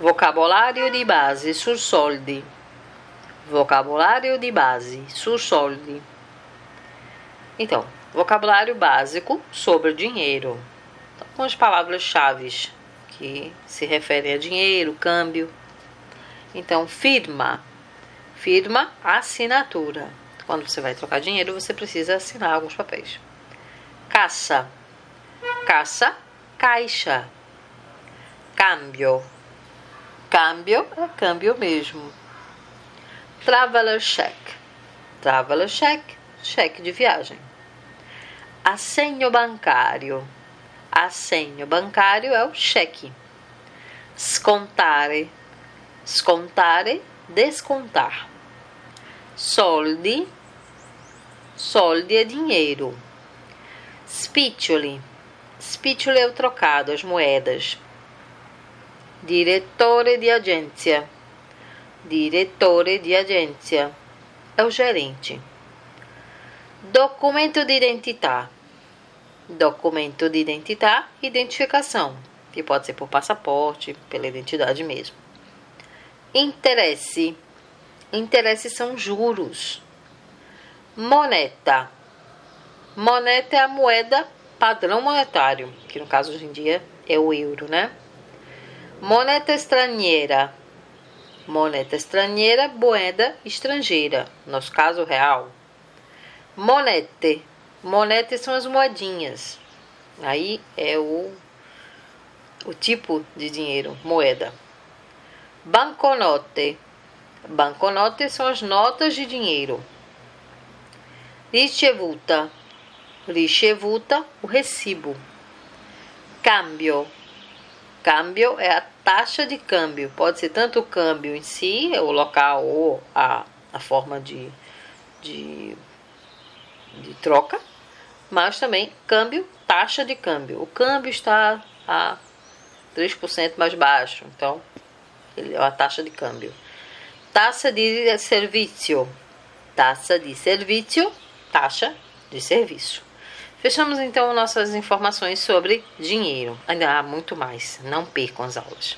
Vocabulário de base, sul soldi. Vocabulário de base, sul soldi. Então, vocabulário básico sobre dinheiro. Algumas palavras-chave que se referem a dinheiro, câmbio. Então, firma. Firma, assinatura. Quando você vai trocar dinheiro, você precisa assinar alguns papéis. Caça. Caça, caixa. Câmbio. Câmbio é câmbio mesmo. Traveler check. Traveler check, cheque de viagem. Assegno bancário. Assegno bancário é o cheque. Scontare. Scontare, descontar. Soldi. Soldi é dinheiro. Spiccioli. Spiccioli é o trocado, as moedas. Direttore di agência. Direttore di agência é o gerente. Documento de identidade. Documento de identidade, identificação, que pode ser por passaporte, pela identidade mesmo. Interesse. Interesse são juros. Moneta. Moneta é a moeda padrão monetário, que no caso hoje em dia é o euro, né? Moneta estrangeira. Moneta estrangeira, moeda estrangeira, no nosso caso real. Monete. Monete são as moedinhas. Aí é o, o tipo de dinheiro, moeda. Banconote. Banconote são as notas de dinheiro. Ricevuta. Ricevuta, o recibo. Câmbio. Câmbio é a taxa de câmbio. Pode ser tanto o câmbio em si, o local ou a, a forma de, de, de troca, mas também câmbio, taxa de câmbio. O câmbio está a 3% mais baixo, então ele é a taxa de câmbio. Taxa de serviço. Taxa de serviço, taxa de serviço. Fechamos então nossas informações sobre dinheiro. Ainda há muito mais. Não percam as aulas.